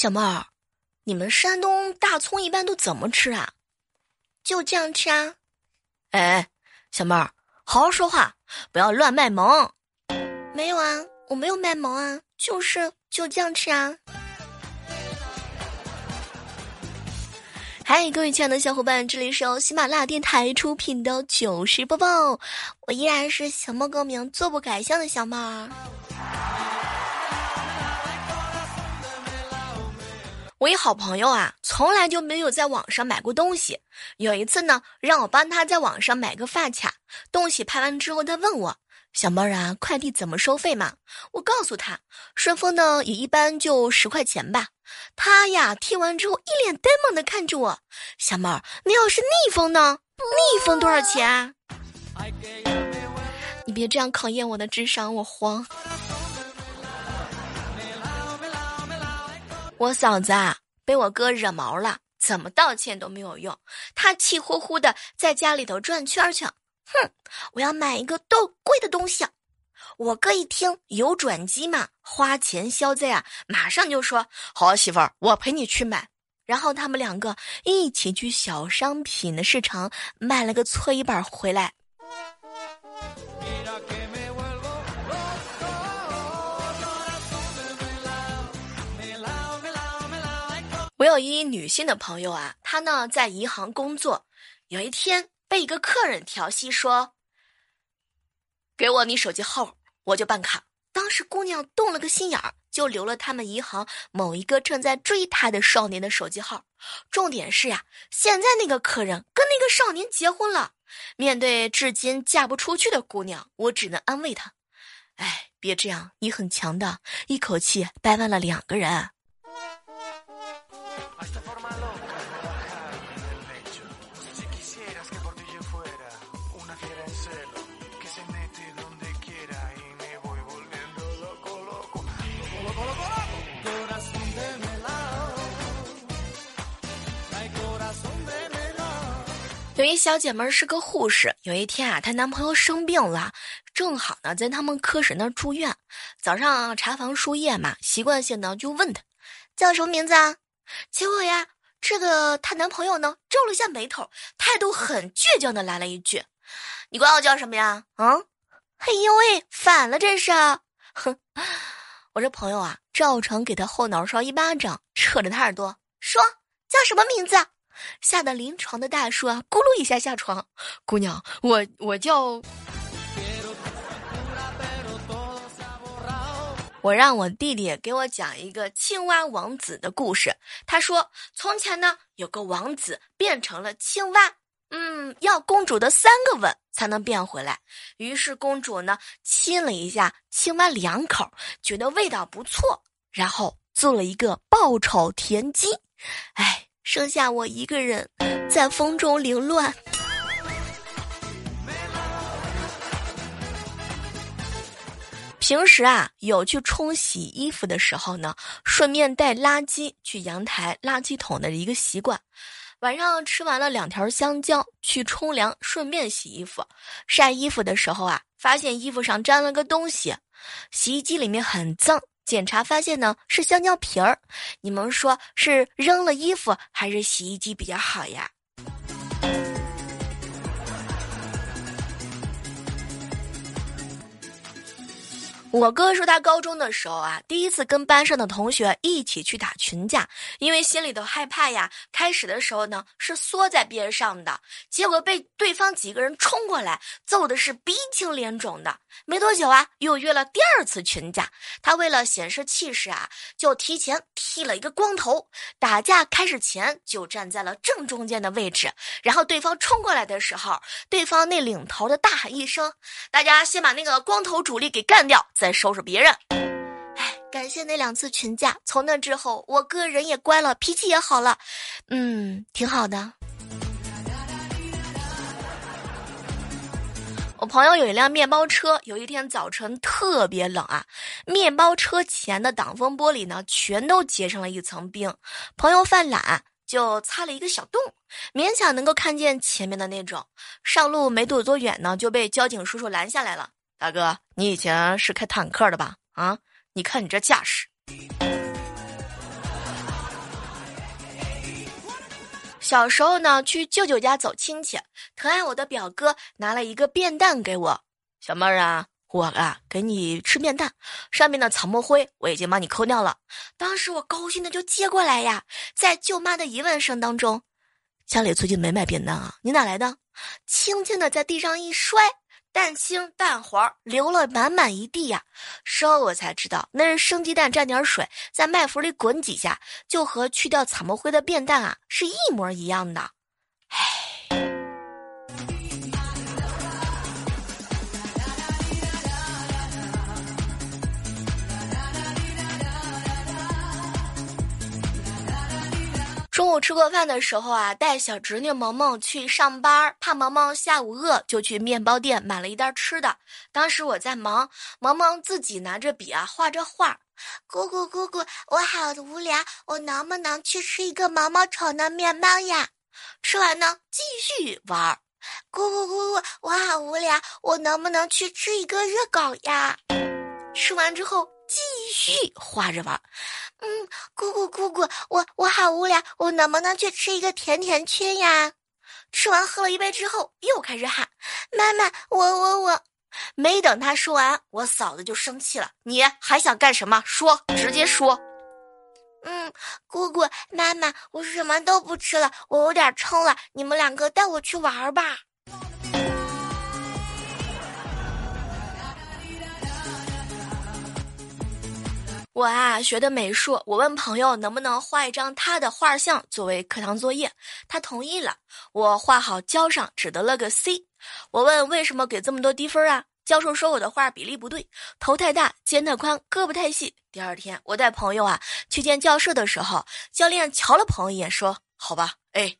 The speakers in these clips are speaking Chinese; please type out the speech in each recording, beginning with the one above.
小妹儿，你们山东大葱一般都怎么吃啊？就这样吃啊？哎，小妹儿，好好说话，不要乱卖萌。没有啊，我没有卖萌啊，就是就这样吃啊。嗨，各位亲爱的小伙伴，这里是由喜马拉雅电台出品的糗事播报，我依然是小猫更名、做不改姓的小妹我一好朋友啊，从来就没有在网上买过东西。有一次呢，让我帮他在网上买个发卡，东西拍完之后，他问我：“小妹儿啊，快递怎么收费嘛？”我告诉他：“顺丰呢，也一般就十块钱吧。”他呀，听完之后一脸呆萌的看着我：“小妹儿，那要是逆风呢？逆风多少钱？”你别这样考验我的智商，我慌。我嫂子啊，被我哥惹毛了，怎么道歉都没有用，他气呼呼的在家里头转圈圈。哼，我要买一个都贵的东西。我哥一听有转机嘛，花钱消灾啊，马上就说：“好媳妇儿，我陪你去买。”然后他们两个一起去小商品的市场买了个搓衣板回来。有一女性的朋友啊，她呢在银行工作，有一天被一个客人调戏说：“给我你手机号，我就办卡。”当时姑娘动了个心眼儿，就留了他们银行某一个正在追她的少年的手机号。重点是呀，现在那个客人跟那个少年结婚了。面对至今嫁不出去的姑娘，我只能安慰她：“哎，别这样，你很强的，一口气掰弯了两个人。”有一小姐妹是个护士，有一天啊，她男朋友生病了，正好呢在他们科室那儿住院。早上查房输液嘛，习惯性呢就问她叫什么名字啊？结果呀，这个她男朋友呢皱了一下眉头，态度很倔强的来了一句：“你管我叫什么呀？”嗯，嘿呦喂，反了这是！哼，我这朋友啊，照常给他后脑勺一巴掌，扯着他耳朵说：“叫什么名字？”吓得临床的大叔啊，咕噜一下下床。姑娘，我我叫，我让我弟弟给我讲一个青蛙王子的故事。他说，从前呢，有个王子变成了青蛙，嗯，要公主的三个吻才能变回来。于是公主呢，亲了一下青蛙两口，觉得味道不错，然后做了一个爆炒田鸡。哎。剩下我一个人在风中凌乱。平时啊，有去冲洗衣服的时候呢，顺便带垃圾去阳台垃圾桶的一个习惯。晚上吃完了两条香蕉，去冲凉，顺便洗衣服。晒衣服的时候啊，发现衣服上沾了个东西，洗衣机里面很脏。检查发现呢是香蕉皮儿，你们说是扔了衣服还是洗衣机比较好呀？我哥说他高中的时候啊，第一次跟班上的同学一起去打群架，因为心里头害怕呀。开始的时候呢是缩在边上的，结果被对方几个人冲过来，揍的是鼻青脸肿的。没多久啊，又约了第二次群架，他为了显示气势啊，就提前剃了一个光头。打架开始前就站在了正中间的位置，然后对方冲过来的时候，对方那领头的大喊一声：“大家先把那个光头主力给干掉。”再收拾别人，哎，感谢那两次群架，从那之后，我哥人也乖了，脾气也好了，嗯，挺好的。我朋友有一辆面包车，有一天早晨特别冷啊，面包车前的挡风玻璃呢，全都结上了一层冰。朋友犯懒，就擦了一个小洞，勉强能够看见前面的那种。上路没躲多远呢，就被交警叔叔拦下来了。大哥，你以前是开坦克的吧？啊，你看你这架势。小时候呢，去舅舅家走亲戚，疼爱我的表哥拿了一个便蛋给我。小妹儿啊，我啊给你吃便蛋，上面的草木灰我已经帮你抠掉了。当时我高兴的就接过来呀，在舅妈的疑问声当中，家里最近没买便蛋啊？你哪来的？轻轻的在地上一摔。蛋清蛋黄流了满满一地呀！事后我才知道，那是生鸡蛋蘸点水，在麦麸里滚几下，就和去掉草木灰的便蛋啊是一模一样的。中午吃过饭的时候啊，带小侄女萌萌去上班，怕萌萌下午饿，就去面包店买了一袋吃的。当时我在忙，萌萌自己拿着笔啊画着画。姑姑姑姑，我好无聊，我能不能去吃一个毛毛虫的面包呀？吃完呢，继续玩。姑姑姑姑，我好无聊，我能不能去吃一个热狗呀？吃完之后。继续画着玩，嗯，姑姑姑姑，我我好无聊，我能不能去吃一个甜甜圈呀？吃完喝了一杯之后，又开始喊妈妈，我我我。没等他说完，我嫂子就生气了，你还想干什么？说，直接说。嗯，姑姑妈妈，我什么都不吃了，我有点撑了，你们两个带我去玩吧。我啊学的美术，我问朋友能不能画一张他的画像作为课堂作业，他同意了。我画好交上，只得了个 C。我问为什么给这么多低分啊？教授说我的画比例不对，头太大，肩太宽，胳膊太细。第二天我带朋友啊去见教授的时候，教练瞧了朋友一眼，说：“好吧哎。”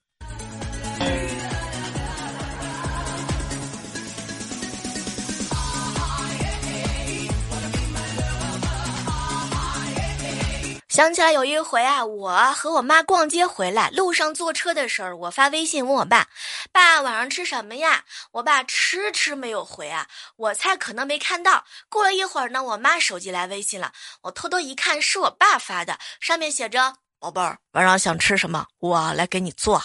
想起来有一回啊，我和我妈逛街回来，路上坐车的时候，我发微信问我爸：“爸，晚上吃什么呀？”我爸迟迟没有回啊，我猜可能没看到。过了一会儿呢，我妈手机来微信了，我偷偷一看，是我爸发的，上面写着：“宝贝儿，晚上想吃什么？我来给你做。”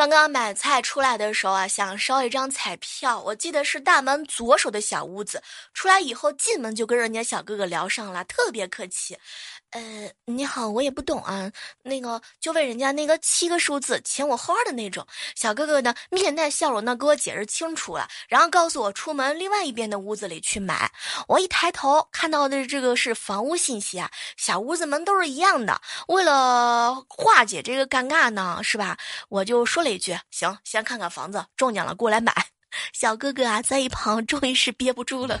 刚刚买菜出来的时候啊，想烧一张彩票。我记得是大门左手的小屋子。出来以后进门就跟人家小哥哥聊上了，特别客气。呃，你好，我也不懂啊，那个就问人家那个七个数字前我后二的那种。小哥哥呢面带笑容的给我解释清楚了，然后告诉我出门另外一边的屋子里去买。我一抬头看到的这个是房屋信息啊，小屋子门都是一样的。为了化解这个尴尬呢，是吧？我就说了一句：行，先看看房子，中奖了过来买。小哥哥啊，在一旁终于是憋不住了。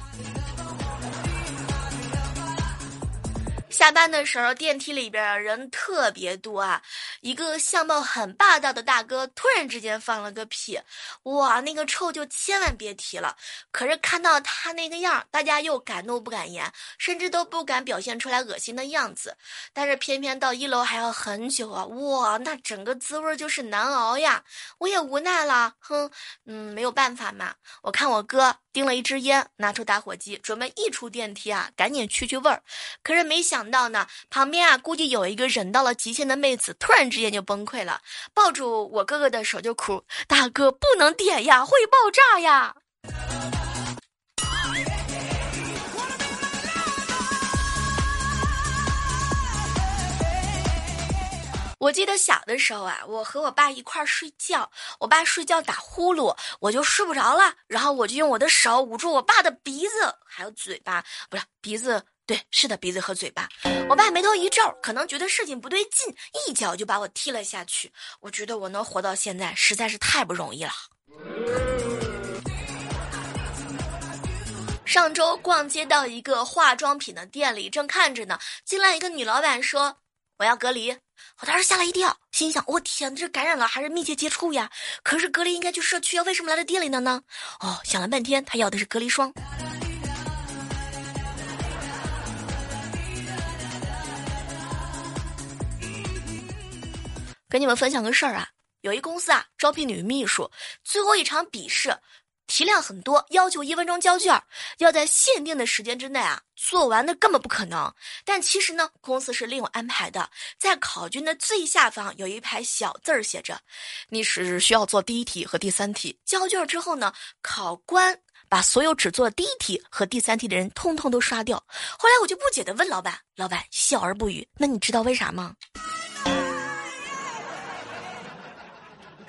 下班的时候，电梯里边人特别多啊！一个相貌很霸道的大哥突然之间放了个屁，哇，那个臭就千万别提了。可是看到他那个样，大家又敢怒不敢言，甚至都不敢表现出来恶心的样子。但是偏偏到一楼还要很久啊！哇，那整个滋味就是难熬呀！我也无奈了，哼，嗯，没有办法嘛。我看我哥。盯了一支烟，拿出打火机，准备一出电梯啊，赶紧去去味儿。可是没想到呢，旁边啊，估计有一个忍到了极限的妹子，突然之间就崩溃了，抱住我哥哥的手就哭：“大哥，不能点呀，会爆炸呀！”我记得小的时候啊，我和我爸一块儿睡觉，我爸睡觉打呼噜，我就睡不着了，然后我就用我的手捂住我爸的鼻子还有嘴巴，不是鼻子，对，是的鼻子和嘴巴。我爸眉头一皱，可能觉得事情不对劲，一脚就把我踢了下去。我觉得我能活到现在实在是太不容易了。上周逛街到一个化妆品的店里，正看着呢，进来一个女老板说：“我要隔离。”我当时吓了一跳，心想：我天，这感染了还是密切接触呀？可是隔离应该去社区啊，为什么来到店里的呢？哦，想了半天，他要的是隔离霜。跟你们分享个事儿啊，有一公司啊，招聘女秘书，最后一场笔试。题量很多，要求一分钟交卷，要在限定的时间之内啊做完，那根本不可能。但其实呢，公司是另有安排的，在考卷的最下方有一排小字儿写着：“你是需要做第一题和第三题。”交卷之后呢，考官把所有只做第一题和第三题的人通通都刷掉。后来我就不解的问老板：“老板笑而不语，那你知道为啥吗？”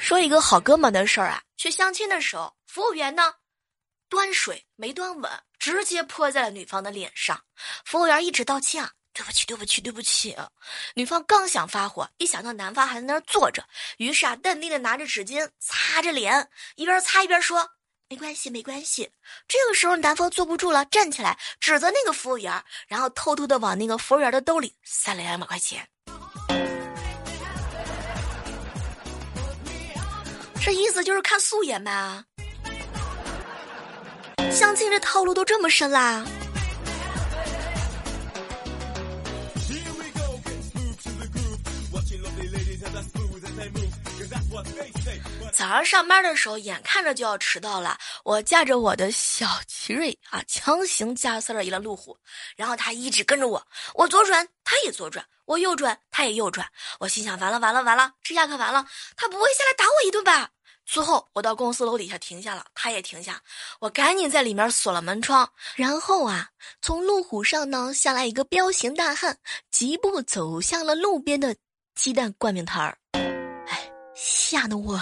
说一个好哥们的事儿啊，去相亲的时候，服务员呢，端水没端稳，直接泼在了女方的脸上。服务员一直道歉啊，对不起，对不起，对不起。女方刚想发火，一想到男方还在那儿坐着，于是啊，淡定的拿着纸巾擦着脸，一边擦一边说：“没关系，没关系。”这个时候，男方坐不住了，站起来指责那个服务员，然后偷偷的往那个服务员的兜里塞了两百块钱。这意思就是看素颜呗？相亲这套路都这么深啦？早上上班的时候，眼看着就要迟到了，我驾着我的小奇瑞啊，强行加塞了一辆路虎，然后他一直跟着我，我左转他也左转，我右转他也右转，我心想完了完了完了，这下可完了，他不会下来打我一顿吧？最后，我到公司楼底下停下了，他也停下，我赶紧在里面锁了门窗。然后啊，从路虎上呢下来一个彪形大汉，疾步走向了路边的鸡蛋灌饼摊儿。哎，吓得我！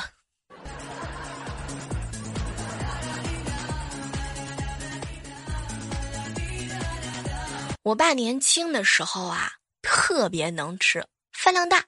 我爸年轻的时候啊，特别能吃，饭量大，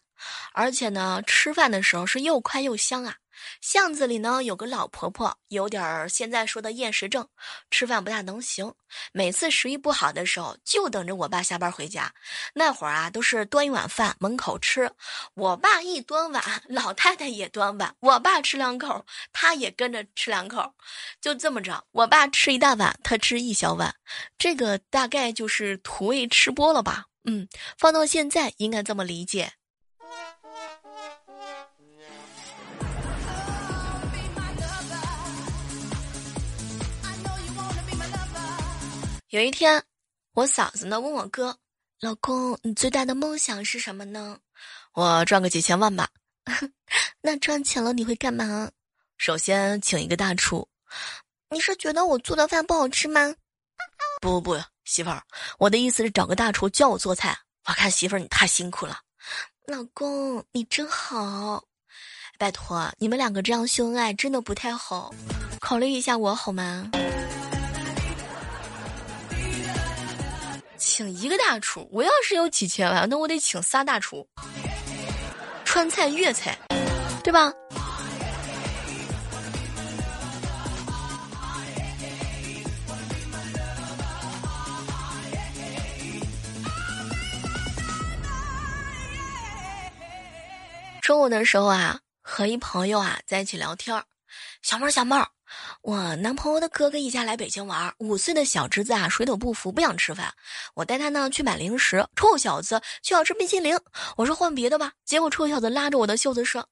而且呢，吃饭的时候是又快又香啊。巷子里呢有个老婆婆，有点儿现在说的厌食症，吃饭不大能行。每次食欲不好的时候，就等着我爸下班回家。那会儿啊，都是端一碗饭门口吃。我爸一端碗，老太太也端碗。我爸吃两口，他也跟着吃两口。就这么着，我爸吃一大碗，他吃一小碗。这个大概就是土味吃播了吧？嗯，放到现在应该这么理解。有一天，我嫂子呢问我哥：“老公，你最大的梦想是什么呢？”我赚个几千万吧。那赚钱了你会干嘛？首先请一个大厨。你是觉得我做的饭不好吃吗？不不不，媳妇儿，我的意思是找个大厨教我做菜。我看媳妇儿你太辛苦了。老公，你真好。拜托，你们两个这样秀恩爱真的不太好，考虑一下我好吗？请一个大厨，我要是有几千万，那我得请仨大厨，川菜、粤菜，对吧？中午的时候啊，和一朋友啊在一起聊天儿，小妹儿，小妹儿。我男朋友的哥哥一家来北京玩，五岁的小侄子啊水土不服，不想吃饭。我带他呢去买零食，臭小子就要吃冰淇淋。我说换别的吧，结果臭小子拉着我的袖子说：“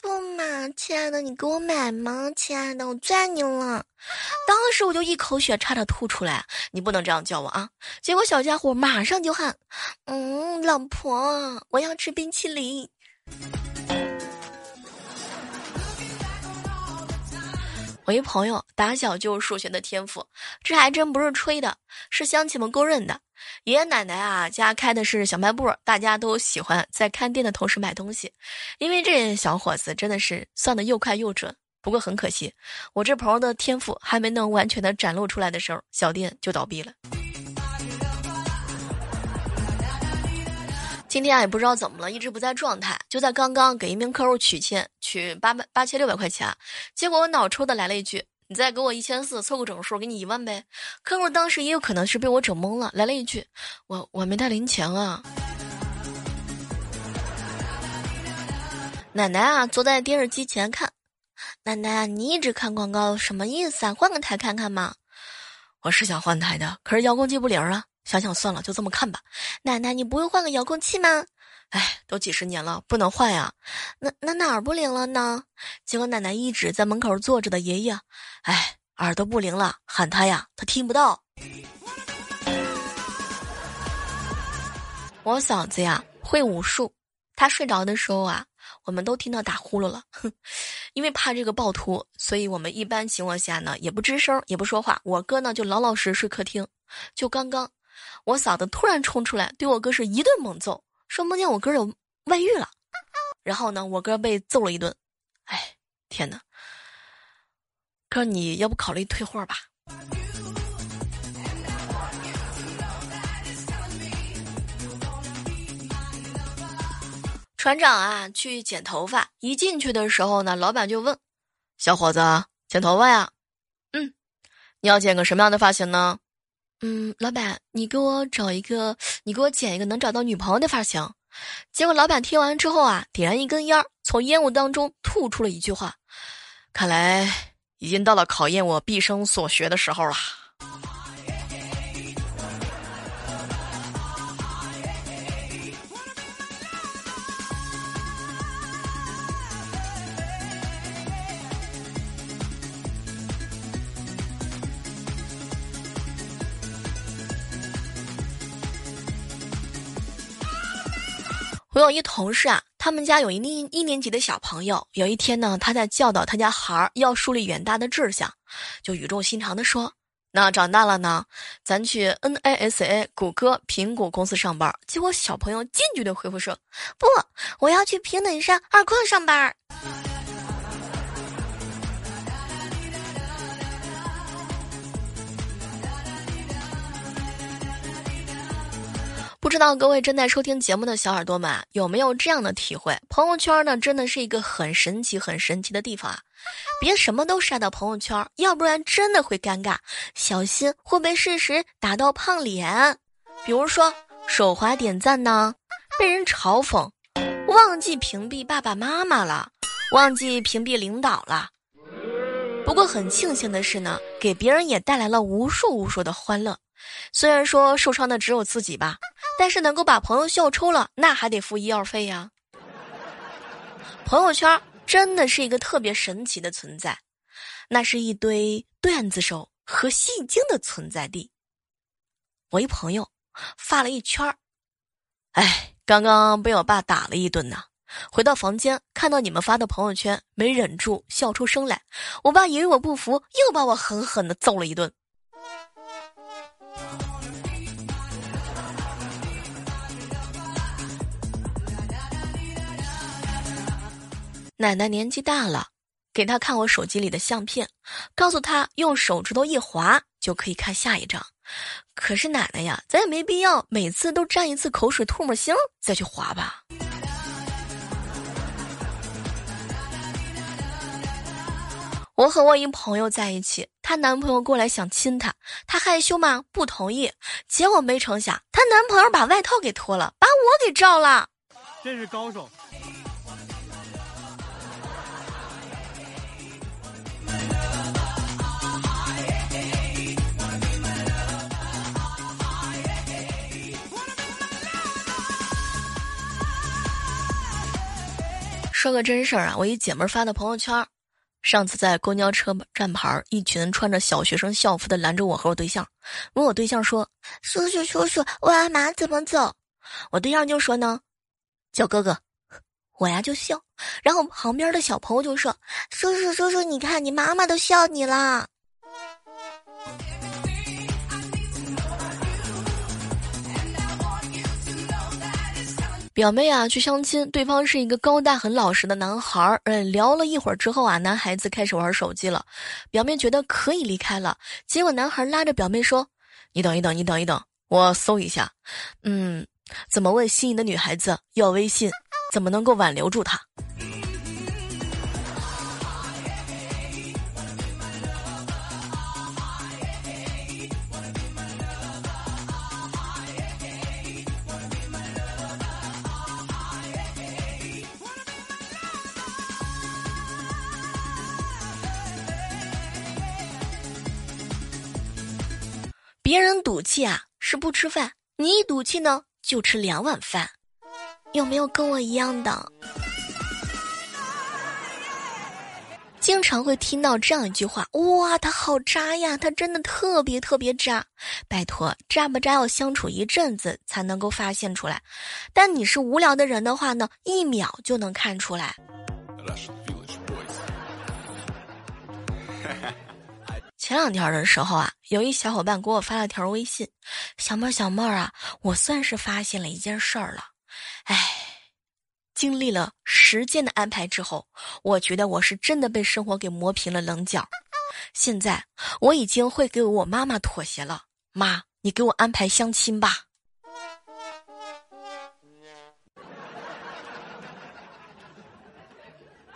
不嘛，亲爱的，你给我买嘛，亲爱的，我最爱你了。”当时我就一口血差点吐出来。你不能这样叫我啊！结果小家伙马上就喊：“嗯，老婆，我要吃冰淇淋。”我一朋友打小就数学的天赋，这还真不是吹的，是乡亲们公认的。爷爷奶奶啊家开的是小卖部，大家都喜欢在看店的同时买东西，因为这小伙子真的是算的又快又准。不过很可惜，我这朋友的天赋还没能完全的展露出来的时候，小店就倒闭了。今天也不知道怎么了，一直不在状态。就在刚刚给一名客户取钱，取八百八千六百块钱，结果我脑抽的来了一句：“你再给我一千四，凑个整数，给你一万呗。”客户当时也有可能是被我整懵了，来了一句：“我我没带零钱啊。”奶奶啊坐在电视机前看，奶奶你一直看广告什么意思啊？换个台看看嘛。我是想换台的，可是遥控器不灵啊。想想算了，就这么看吧。奶奶，你不会换个遥控器吗？哎，都几十年了，不能换呀。那那哪儿不灵了呢？结果奶奶一直在门口坐着的爷爷，哎，耳朵不灵了，喊他呀，他听不到。我嫂子呀会武术，她睡着的时候啊，我们都听到打呼噜了。哼，因为怕这个暴徒，所以我们一般情况下呢也不吱声，也不说话。我哥呢就老老实实睡客厅。就刚刚，我嫂子突然冲出来，对我哥是一顿猛揍，说梦见我哥有外遇了。然后呢，我哥被揍了一顿。哎，天哪！哥，你要不考虑退货吧？船长啊，去剪头发。一进去的时候呢，老板就问：“小伙子，剪头发呀？”“嗯，你要剪个什么样的发型呢？”“嗯，老板，你给我找一个，你给我剪一个能找到女朋友的发型。”结果老板听完之后啊，点燃一根烟，从烟雾当中吐出了一句话：“看来已经到了考验我毕生所学的时候了。”我有一同事啊，他们家有一年一年级的小朋友。有一天呢，他在教导他家孩儿要树立远大的志向，就语重心长地说：“那长大了呢，咱去 NASA、谷歌、苹果公司上班。”结果小朋友坚决的回复说：“不，我要去平顶山二矿上班。”不知道各位正在收听节目的小耳朵们有没有这样的体会？朋友圈呢，真的是一个很神奇、很神奇的地方啊！别什么都晒到朋友圈，要不然真的会尴尬，小心会被事实打到胖脸。比如说手滑点赞呢，被人嘲讽，忘记屏蔽爸爸妈妈了，忘记屏蔽领导了。不过很庆幸的是呢，给别人也带来了无数无数的欢乐。虽然说受伤的只有自己吧。但是能够把朋友笑抽了，那还得付医药费呀。朋友圈真的是一个特别神奇的存在，那是一堆段子手和戏精的存在地。我一朋友发了一圈儿，哎，刚刚被我爸打了一顿呢。回到房间看到你们发的朋友圈，没忍住笑出声来。我爸以为我不服，又把我狠狠的揍了一顿。奶奶年纪大了，给她看我手机里的相片，告诉她用手指头一划就可以看下一张。可是奶奶呀，咱也没必要每次都沾一次口水唾沫星再去划吧。我和我一朋友在一起，她男朋友过来想亲她，她害羞嘛，不同意。结果没成想，她男朋友把外套给脱了，把我给照了。真是高手。说个真事儿啊，我一姐们儿发的朋友圈，上次在公交车站牌，一群穿着小学生校服的拦着我和我对象，问我对象说：“叔叔叔叔，沃尔玛怎么走？”我对象就说呢：“叫哥哥。”我呀就笑，然后旁边的小朋友就说：“叔叔叔叔，你看你妈妈都笑你啦。”表妹啊，去相亲，对方是一个高大很老实的男孩儿。嗯，聊了一会儿之后啊，男孩子开始玩手机了。表妹觉得可以离开了，结果男孩拉着表妹说：“你等一等，你等一等，我搜一下。嗯，怎么问心仪的女孩子要微信？怎么能够挽留住她？”别人赌气啊是不吃饭，你一赌气呢就吃两碗饭，有没有跟我一样的？经常会听到这样一句话：“哇，他好渣呀，他真的特别特别渣。”拜托，渣不渣要相处一阵子才能够发现出来。但你是无聊的人的话呢，一秒就能看出来。前两天的时候啊，有一小伙伴给我发了条微信：“小妹儿，小妹儿啊，我算是发现了一件事儿了，哎。”经历了时间的安排之后，我觉得我是真的被生活给磨平了棱角。现在我已经会给我妈妈妥协了。妈，你给我安排相亲吧。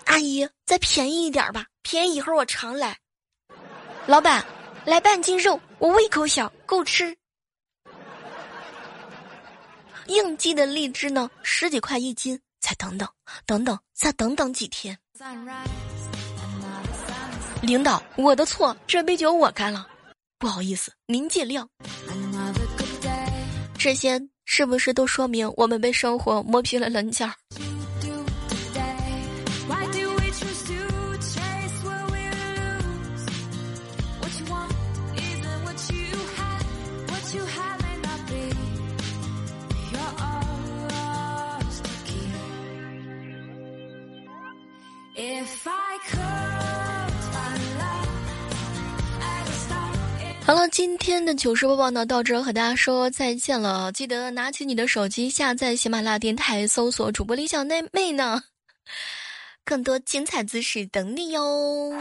阿姨，再便宜一点吧，便宜以后我常来。老板，来半斤肉，我胃口小，够吃。应季的荔枝呢，十几块一斤。再等等，等等，再等等几天。领导，我的错，这杯酒我干了，不好意思，您见谅。这些是不是都说明我们被生活磨平了棱角？好了，今天的糗事播报呢，到这和大家说再见了。记得拿起你的手机，下载喜马拉雅电台，搜索主播李小妹妹呢，更多精彩姿势等你哟。